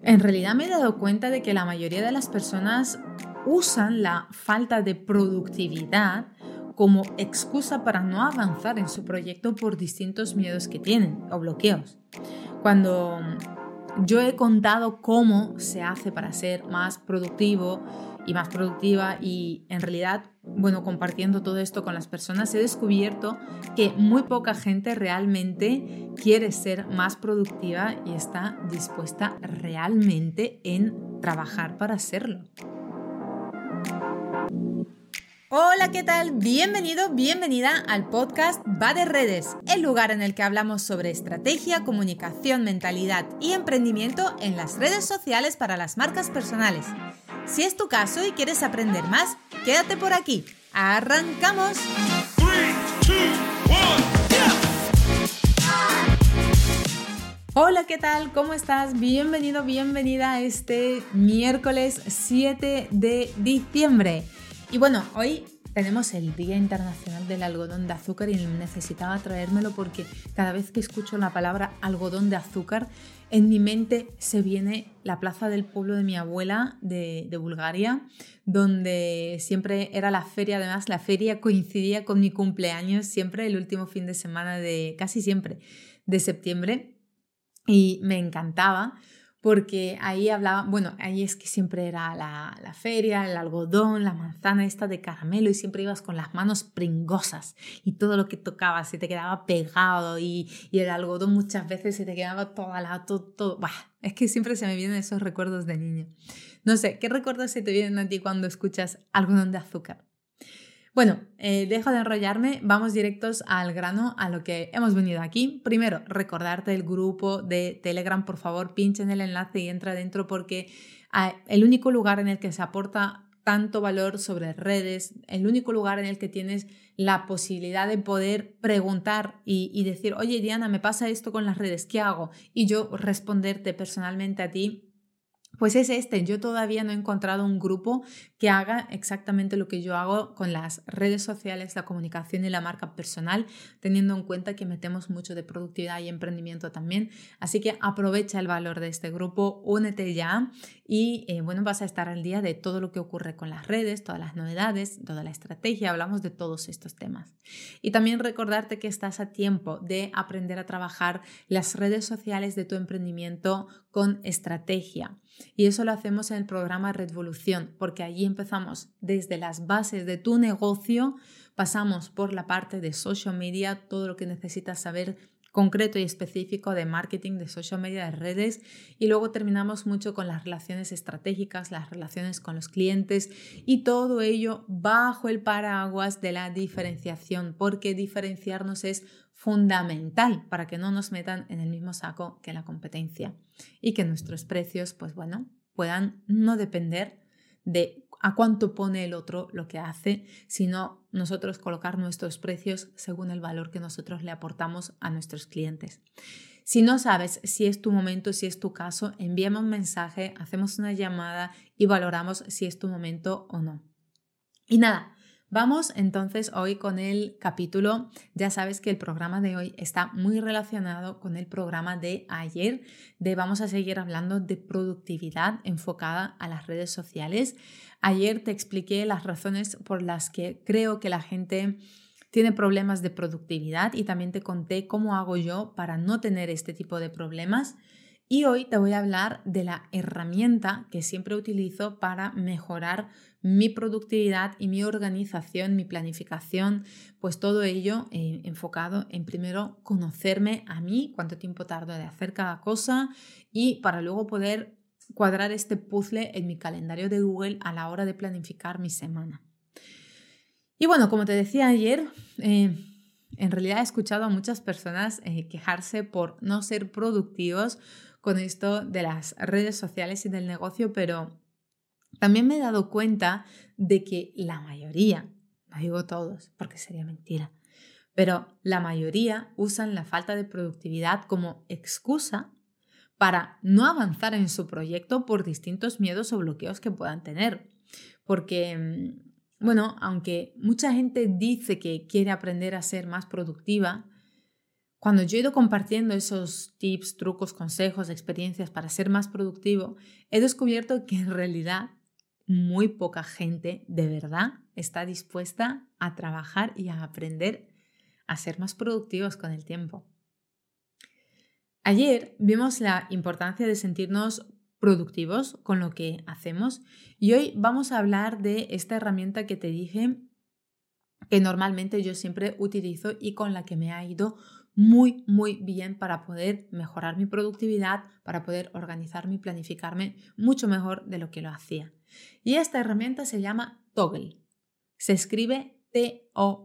En realidad me he dado cuenta de que la mayoría de las personas usan la falta de productividad como excusa para no avanzar en su proyecto por distintos miedos que tienen o bloqueos. Cuando yo he contado cómo se hace para ser más productivo y más productiva y en realidad, bueno, compartiendo todo esto con las personas, he descubierto que muy poca gente realmente quiere ser más productiva y está dispuesta realmente en trabajar para serlo. Hola, ¿qué tal? Bienvenido, bienvenida al podcast Va de Redes, el lugar en el que hablamos sobre estrategia, comunicación, mentalidad y emprendimiento en las redes sociales para las marcas personales. Si es tu caso y quieres aprender más, quédate por aquí. ¡Arrancamos! Hola, ¿qué tal? ¿Cómo estás? Bienvenido, bienvenida a este miércoles 7 de diciembre. Y bueno, hoy tenemos el Día Internacional del Algodón de Azúcar y necesitaba traérmelo porque cada vez que escucho la palabra algodón de azúcar, en mi mente se viene la plaza del pueblo de mi abuela de, Bulgaria, donde siempre era la feria, además la feria coincidía con mi cumpleaños, siempre el último fin de semana de, casi siempre, de septiembre, y me encantaba porque ahí hablaba, bueno, ahí es que siempre era la, la, feria, el algodón, la manzana esta de caramelo y siempre ibas con las manos pringosas y todo lo que tocabas se te quedaba pegado y, y el algodón muchas veces se te quedaba todo al lado, todo, todo. es que siempre se me vienen esos recuerdos de niño. No sé, ¿qué recuerdos se te vienen a ti cuando escuchas algodón de azúcar? Bueno, eh, dejo de enrollarme, vamos directos al grano, a lo que hemos venido aquí. Primero, recordarte el grupo de Telegram, por favor, pincha en el enlace y entra dentro porque ah, el único lugar en el que se aporta tanto valor sobre redes, el único lugar en el que tienes la posibilidad de poder preguntar y, y decir, oye Diana, me pasa esto con las redes, ¿qué hago? Y yo responderte personalmente a ti pues es este. Yo todavía no he encontrado un grupo que haga exactamente lo que yo hago con las redes sociales, la comunicación y la marca personal, teniendo en cuenta que metemos mucho de productividad y emprendimiento también. Así que aprovecha el valor de este grupo, únete ya y eh, bueno, vas a estar al día de todo lo que ocurre con las redes, todas las novedades, toda la estrategia, hablamos de todos estos temas. Y también recordarte que estás a tiempo de aprender a trabajar las redes sociales de tu emprendimiento con estrategia. Y eso lo hacemos en el programa Revolución, porque allí empezamos desde las bases de tu negocio, pasamos por la parte de social media, todo lo que necesitas saber concreto y específico de marketing, de social media, de redes y luego terminamos mucho con las relaciones estratégicas, las relaciones con los clientes y todo ello bajo el paraguas de la diferenciación, porque diferenciarnos es fundamental para que no nos metan en el mismo saco que la competencia y que nuestros precios, pues bueno, puedan no depender de a cuánto pone el otro lo que hace, sino nosotros colocar nuestros precios según el valor que nosotros le aportamos a nuestros clientes. Si no sabes si es tu momento, si es tu caso, envíame un mensaje, hacemos una llamada y valoramos si es tu momento o no. Y nada, Vamos entonces hoy con el capítulo. Ya sabes que el programa de hoy está muy relacionado con el programa de ayer, de vamos a seguir hablando de productividad enfocada a las redes sociales. Ayer te expliqué las razones por las que creo que la gente tiene problemas de productividad y también te conté cómo hago yo para no tener este tipo de problemas. Y hoy te voy a hablar de la herramienta que siempre utilizo para mejorar mi productividad y mi organización, mi planificación, pues todo ello enfocado en primero conocerme a mí, cuánto tiempo tardo de hacer cada cosa y para luego poder cuadrar este puzzle en mi calendario de Google a la hora de planificar mi semana. Y bueno, como te decía ayer, eh, en realidad he escuchado a muchas personas eh, quejarse por no ser productivos con esto de las redes sociales y del negocio, pero también me he dado cuenta de que la mayoría, no digo todos porque sería mentira, pero la mayoría usan la falta de productividad como excusa para no avanzar en su proyecto por distintos miedos o bloqueos que puedan tener. Porque, mm, bueno, aunque mucha gente dice que quiere aprender a ser más productiva, cuando yo he ido compartiendo esos tips, trucos, consejos, experiencias para ser más productivo, he descubierto que en realidad muy poca gente de verdad está dispuesta a trabajar y a aprender a ser más productivos con el tiempo. Ayer vimos la importancia de sentirnos productivos con lo que hacemos y hoy vamos a hablar de esta herramienta que te dije que normalmente yo siempre utilizo y con la que me ha ido muy, muy bien para poder mejorar mi productividad, para poder organizarme y planificarme mucho mejor de lo que lo hacía. Y esta herramienta se llama Toggle. Se escribe T-O-G-G-L.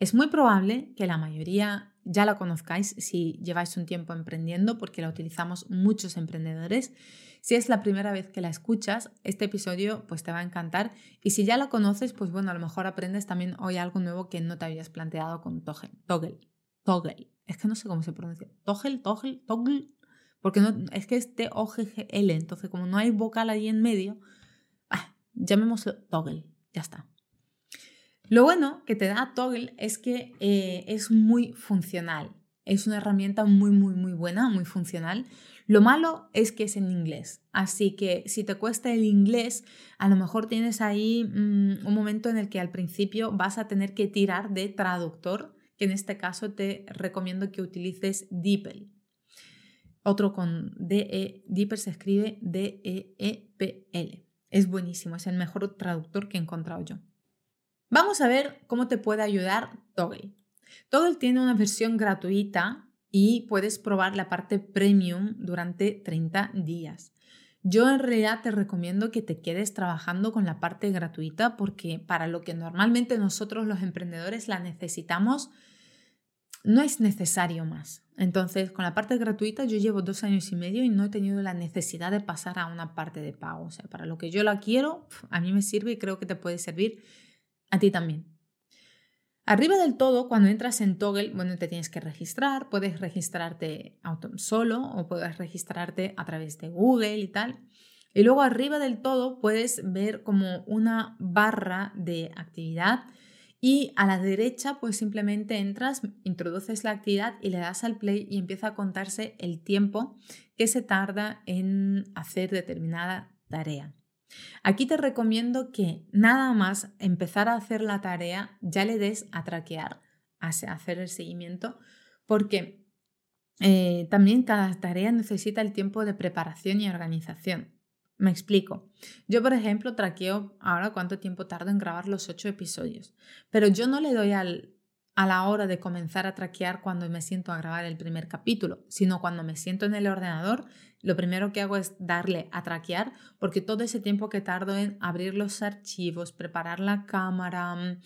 Es muy probable que la mayoría ya la conozcáis si lleváis un tiempo emprendiendo porque la utilizamos muchos emprendedores. Si es la primera vez que la escuchas, este episodio pues te va a encantar y si ya la conoces, pues bueno, a lo mejor aprendes también hoy algo nuevo que no te habías planteado con Toggle. Toggle. Toggle. Es que no sé cómo se pronuncia. Toggle, Toggle, Toggle. Porque no, es que es T-O-G-G-L, entonces como no hay vocal ahí en medio, ah, llamémoslo Toggle, ya está. Lo bueno que te da Toggle es que eh, es muy funcional. Es una herramienta muy, muy, muy buena, muy funcional. Lo malo es que es en inglés. Así que si te cuesta el inglés, a lo mejor tienes ahí mm, un momento en el que al principio vas a tener que tirar de traductor, que en este caso te recomiendo que utilices DeepL. Otro con DE, DeepL se escribe D-E-E-P-L. Es buenísimo, es el mejor traductor que he encontrado yo. Vamos a ver cómo te puede ayudar Toggle. Toggle tiene una versión gratuita y puedes probar la parte premium durante 30 días. Yo en realidad te recomiendo que te quedes trabajando con la parte gratuita porque para lo que normalmente nosotros los emprendedores la necesitamos, no es necesario más. Entonces, con la parte gratuita yo llevo dos años y medio y no he tenido la necesidad de pasar a una parte de pago. O sea, para lo que yo la quiero, a mí me sirve y creo que te puede servir a ti también. Arriba del todo, cuando entras en Toggle, bueno, te tienes que registrar, puedes registrarte solo o puedes registrarte a través de Google y tal. Y luego arriba del todo puedes ver como una barra de actividad y a la derecha pues simplemente entras, introduces la actividad y le das al play y empieza a contarse el tiempo que se tarda en hacer determinada tarea. Aquí te recomiendo que nada más empezar a hacer la tarea ya le des a traquear, a hacer el seguimiento, porque eh, también cada tarea necesita el tiempo de preparación y organización. Me explico. Yo, por ejemplo, traqueo ahora cuánto tiempo tardo en grabar los ocho episodios, pero yo no le doy a la hora de comenzar a traquear cuando me siento a grabar el primer capítulo, sino cuando me siento en el ordenador, lo primero que hago es darle a traquear, porque todo ese tiempo que tardo en abrir los archivos, preparar la cámara,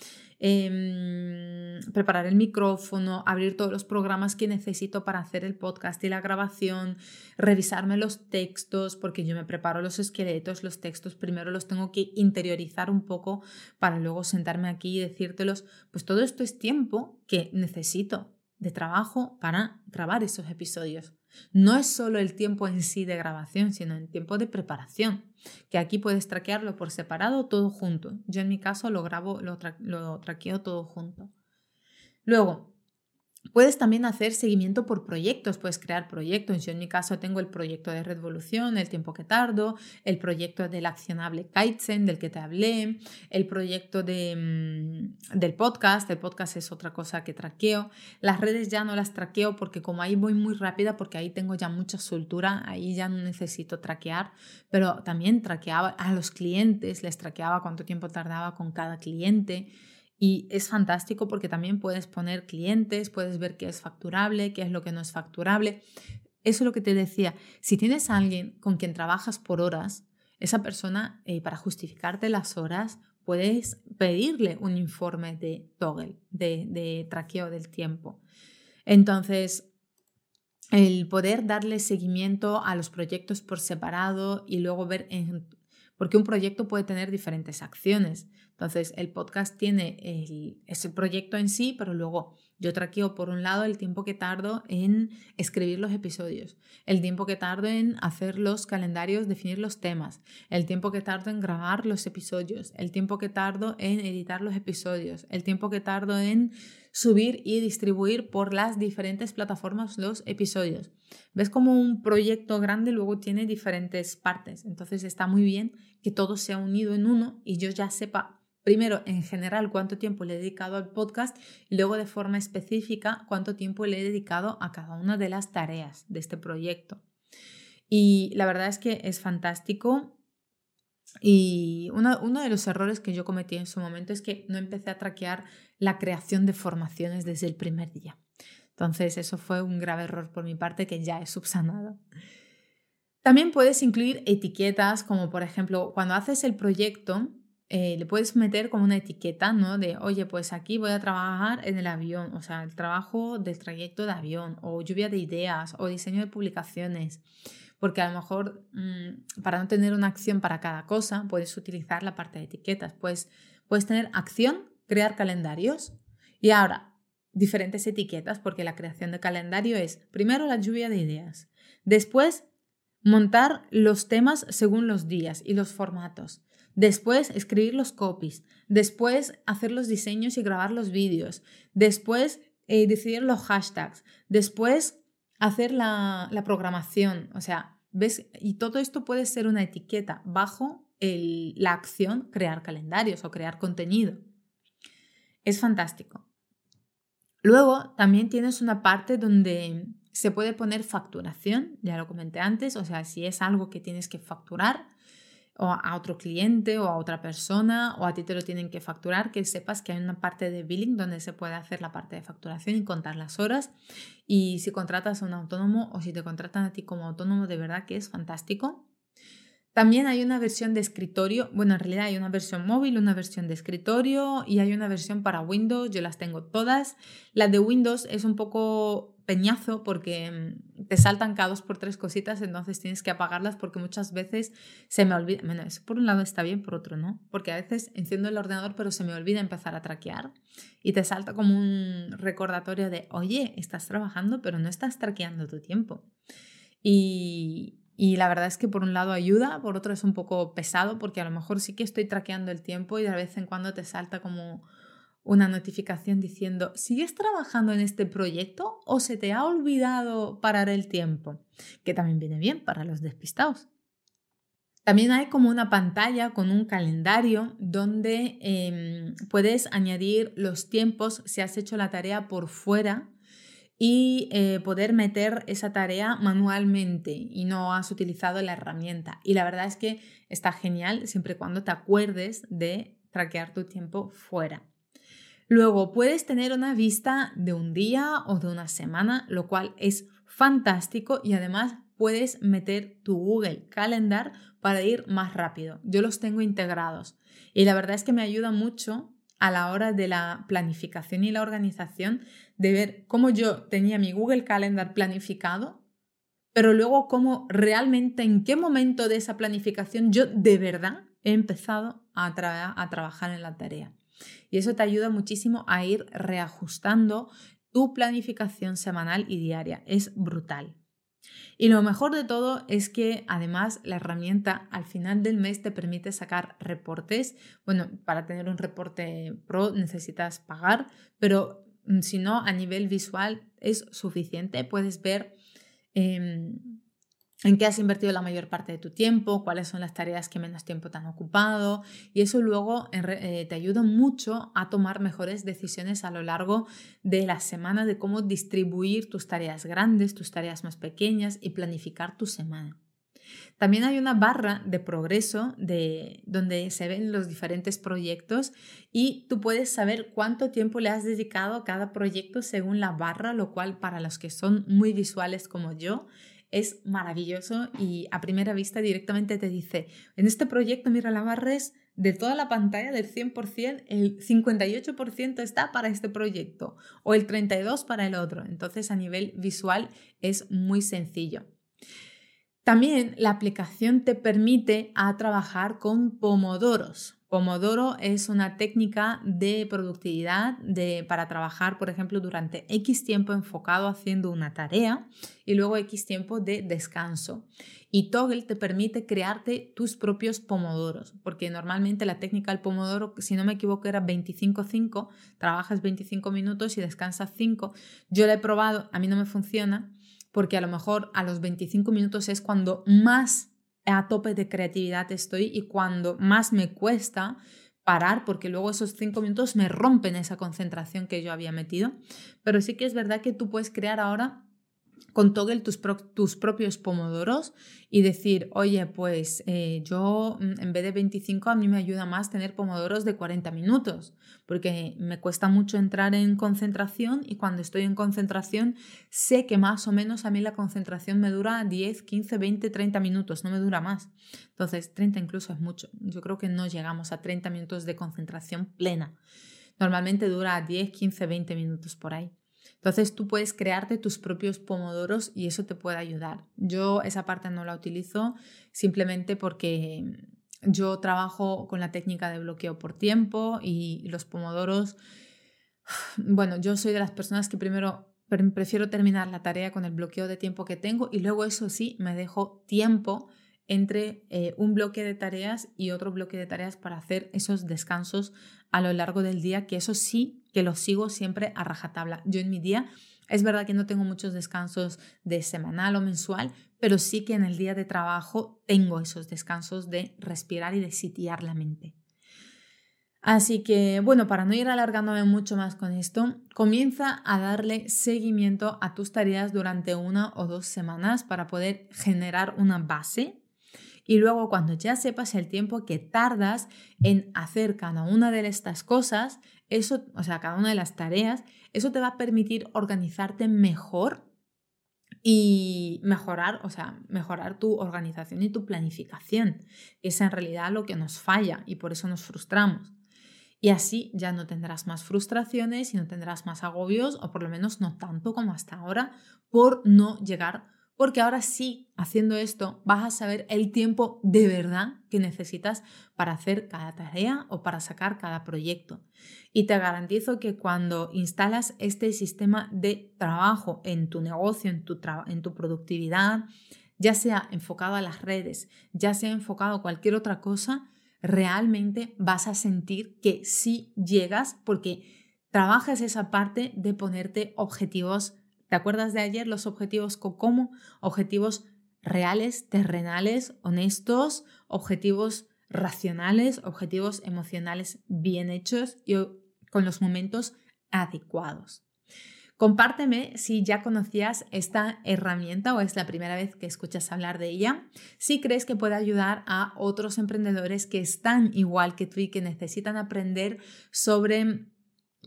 Em, preparar el micrófono, abrir todos los programas que necesito para hacer el podcast y la grabación, revisarme los textos, porque yo me preparo los esqueletos, los textos, primero los tengo que interiorizar un poco para luego sentarme aquí y decírtelos, pues todo esto es tiempo que necesito de trabajo para grabar esos episodios. No es solo el tiempo en sí de grabación, sino el tiempo de preparación, que aquí puedes traquearlo por separado todo junto. Yo en mi caso lo grabo, lo, lo traqueo todo junto. Luego, Puedes también hacer seguimiento por proyectos, puedes crear proyectos. Yo en mi caso tengo el proyecto de Revolución, el tiempo que tardo, el proyecto del accionable Kaizen del que te hablé, el proyecto de, mm, del podcast, el podcast es otra cosa que traqueo. Las redes ya no las traqueo porque como ahí voy muy rápida, porque ahí tengo ya mucha soltura, ahí ya no necesito traquear, pero también traqueaba a los clientes, les traqueaba cuánto tiempo tardaba con cada cliente. Y es fantástico porque también puedes poner clientes, puedes ver qué es facturable, qué es lo que no es facturable. Eso es lo que te decía. Si tienes a alguien con quien trabajas por horas, esa persona, eh, para justificarte las horas, puedes pedirle un informe de toggle, de, de traqueo del tiempo. Entonces, el poder darle seguimiento a los proyectos por separado y luego ver en porque un proyecto puede tener diferentes acciones. Entonces, el podcast tiene el, es el proyecto en sí, pero luego Yo traqueo por un lado el tiempo que tardo en escribir los episodios, el tiempo que tardo en hacer los calendarios, definir los temas, el tiempo que tardo en grabar los episodios, el tiempo que tardo en editar los episodios, el tiempo que tardo en subir y distribuir por las diferentes plataformas los episodios. ¿Ves como un proyecto grande luego tiene diferentes partes? Entonces está muy bien que todo sea unido en uno y yo ya sepa primero en general cuánto tiempo le he dedicado al podcast y luego de forma específica cuánto tiempo le he dedicado a cada una de las tareas de este proyecto. Y la verdad es que es fantástico. Y uno, uno de los errores que yo cometí en su momento es que no empecé a traquear la creación de formaciones desde el primer día. Entonces eso fue un grave error por mi parte que ya he subsanado. También puedes incluir etiquetas como por ejemplo cuando haces el proyecto eh, le puedes meter como una etiqueta, ¿no? De, oye, pues aquí voy a trabajar en el avión, o sea, el trabajo del trayecto de avión, o lluvia de ideas, o diseño de publicaciones. Porque a lo mejor, mm, para no tener una acción para cada cosa, puedes utilizar la parte de etiquetas. Pues puedes tener acción, crear calendarios. Y ahora, diferentes etiquetas, porque la creación de calendario es, primero, la lluvia de ideas. Después, montar los temas según los días y los formatos. Después escribir los copies, después hacer los diseños y grabar los vídeos, después eh, decidir los hashtags, después hacer la, programación, o sea, ¿ves? Y todo esto puede ser una etiqueta bajo la acción crear calendarios o crear contenido. Es fantástico. Luego también tienes una parte donde se puede poner facturación, ya lo comenté antes, o sea, si es algo que tienes que facturar, o a otro cliente o a otra persona o a ti te lo tienen que facturar, que sepas que hay una parte de billing donde se puede hacer la parte de facturación y contar las horas. Y si contratas a un autónomo o si te contratan a ti como autónomo, de verdad que es fantástico. También hay una versión de escritorio, bueno, en realidad hay una versión móvil, una versión de escritorio y hay una versión para Windows, yo las tengo todas. La de Windows es un poco peñazo porque mm, te saltan cada dos por tres cositas, entonces tienes que apagarlas porque muchas veces se me olvida, bueno, eso por un lado está bien, por otro no, porque a veces enciendo el ordenador pero se me olvida empezar a traquear y te salta como un recordatorio de, oye, estás trabajando pero no estás traqueando tu tiempo. Y, y la verdad es que por un lado ayuda, por otro es un poco pesado porque a lo mejor sí que estoy traqueando el tiempo y de vez en cuando te salta como una notificación diciendo, ¿sigues trabajando en este proyecto o se te ha olvidado parar el tiempo? Que también viene bien para los despistados. También hay como una pantalla con un calendario donde em, puedes añadir los tiempos si has hecho la tarea por fuera y eh, poder meter esa tarea manualmente y no has utilizado la herramienta. Y la verdad es que está genial siempre y cuando te acuerdes de traquear tu tiempo fuera. Luego puedes tener una vista de un día o de una semana, lo cual es fantástico y además puedes meter tu Google Calendar para ir más rápido. Yo los tengo integrados y la verdad es que me ayuda mucho a la hora de la planificación y la organización de ver cómo yo tenía mi Google Calendar planificado, pero luego cómo realmente en qué momento de esa planificación yo de verdad he empezado a, trabajar en la tarea. Y eso te ayuda muchísimo a ir reajustando tu planificación semanal y diaria. Es brutal. Y lo mejor de todo es que además la herramienta al final del mes te permite sacar reportes. Bueno, para tener un reporte pro necesitas pagar, pero mm, si no, a nivel visual es suficiente. Puedes ver em, en qué has invertido la mayor parte de tu tiempo, cuáles son las tareas que menos tiempo te han ocupado y eso luego eh, te ayuda mucho a tomar mejores decisiones a lo largo de la semana de cómo distribuir tus tareas grandes, tus tareas más pequeñas y planificar tu semana. También hay una barra de progreso de, donde se ven los diferentes proyectos y tú puedes saber cuánto tiempo le has dedicado a cada proyecto según la barra, lo cual para los que son muy visuales como yo es maravilloso y a primera vista directamente te dice, en este proyecto mira la barres de toda la pantalla del 100%, el 58% está para este proyecto o el 32% para el otro. Entonces a nivel visual es muy sencillo. También la aplicación te permite a trabajar con pomodoros. Pomodoro es una técnica de productividad de, para trabajar, por ejemplo, durante X tiempo enfocado haciendo una tarea y luego X tiempo de descanso. Y Toggle te permite crearte tus propios pomodoros, porque normalmente la técnica del pomodoro, si no me equivoco, era 25-5, trabajas 25 minutos y descansas 5. Yo la he probado, a mí no me funciona, porque a lo mejor a los 25 minutos es cuando más a tope de creatividad estoy y cuando más me cuesta parar porque luego esos cinco minutos me rompen esa concentración que yo había metido. Pero sí que es verdad que tú puedes crear ahora con Toggle tus, tus propios pomodoros y decir, oye, pues eh, yo mm, en vez de 25 a mí me ayuda más tener pomodoros de 40 minutos, porque me cuesta mucho entrar en concentración y cuando estoy en concentración sé que más o menos a mí la concentración me dura 10, 15, 20, 30 minutos, no me dura más. Entonces, 30 incluso es mucho. Yo creo que no llegamos a 30 minutos de concentración plena. Normalmente dura 10, 15, 20 minutos por ahí. Entonces tú puedes crearte tus propios pomodoros y eso te puede ayudar. Yo esa parte no la utilizo simplemente porque yo trabajo con la técnica de bloqueo por tiempo y los pomodoros, bueno, yo soy de las personas que primero prefiero terminar la tarea con el bloqueo de tiempo que tengo y luego eso sí, me dejo tiempo entre eh, un bloque de tareas y otro bloque de tareas para hacer esos descansos a lo largo del día, que eso sí que lo sigo siempre a rajatabla. Yo en mi día es verdad que no tengo muchos descansos de semanal o mensual, pero sí que en el día de trabajo tengo esos descansos de respirar y de sitiar la mente. Así que, bueno, para no ir alargándome mucho más con esto, comienza a darle seguimiento a tus tareas durante una o dos semanas para poder generar una base y luego cuando ya sepas el tiempo que tardas en hacer cada una de estas cosas, eso, o sea, cada una de las tareas, eso te va a permitir organizarte mejor y mejorar, o sea, mejorar tu organización y tu planificación. Es en realidad lo que nos falla y por eso nos frustramos. Y así ya no tendrás más frustraciones y no tendrás más agobios, o por lo menos no tanto como hasta ahora, por no llegar porque ahora sí, haciendo esto, vas a saber el tiempo de verdad que necesitas para hacer cada tarea o para sacar cada proyecto. Y te garantizo que cuando instalas este sistema de trabajo en tu negocio, en tu, en tu productividad, ya sea enfocado a las redes, ya sea enfocado a cualquier otra cosa, realmente vas a sentir que sí llegas porque trabajas esa parte de ponerte objetivos ¿Te acuerdas de ayer los objetivos COCOMO? Objetivos reales, terrenales, honestos, objetivos racionales, objetivos emocionales bien hechos y con los momentos adecuados. Compárteme si ya conocías esta herramienta o es la primera vez que escuchas hablar de ella, si crees que puede ayudar a otros emprendedores que están igual que tú y que necesitan aprender sobre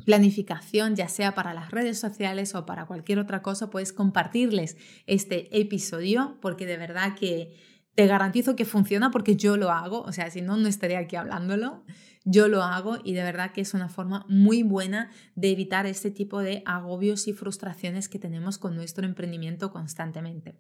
planificación, ya sea para las redes sociales o para cualquier otra cosa, puedes compartirles este episodio porque de verdad que te garantizo que funciona porque yo lo hago, o sea, si no, no estaría aquí hablándolo. Yo lo hago y de verdad que es una forma muy buena de evitar este tipo de agobios y frustraciones que tenemos con nuestro emprendimiento constantemente.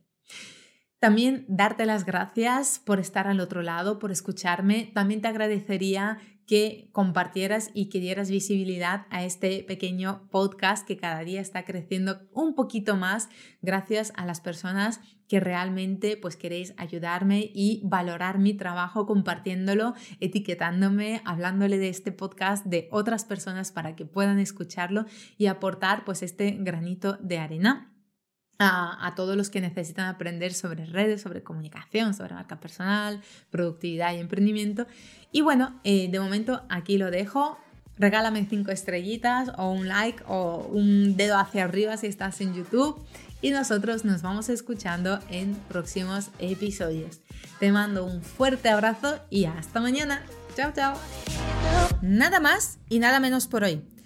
También darte las gracias por estar al otro lado, por escucharme. También te agradecería que compartieras y que dieras visibilidad a este pequeño podcast que cada día está creciendo un poquito más gracias a las personas que realmente pues queréis ayudarme y valorar mi trabajo compartiéndolo, etiquetándome, hablándole de este podcast de otras personas para que puedan escucharlo y aportar pues este granito de arena a, todos los que necesitan aprender sobre redes, sobre comunicación, sobre marca personal, productividad y emprendimiento. Y bueno, eh, de momento aquí lo dejo. Regálame cinco estrellitas o un like o un dedo hacia arriba si estás en YouTube. Y nosotros nos vamos escuchando en próximos episodios. Te mando un fuerte abrazo y hasta mañana. Chao, chao. Nada más y nada menos por hoy.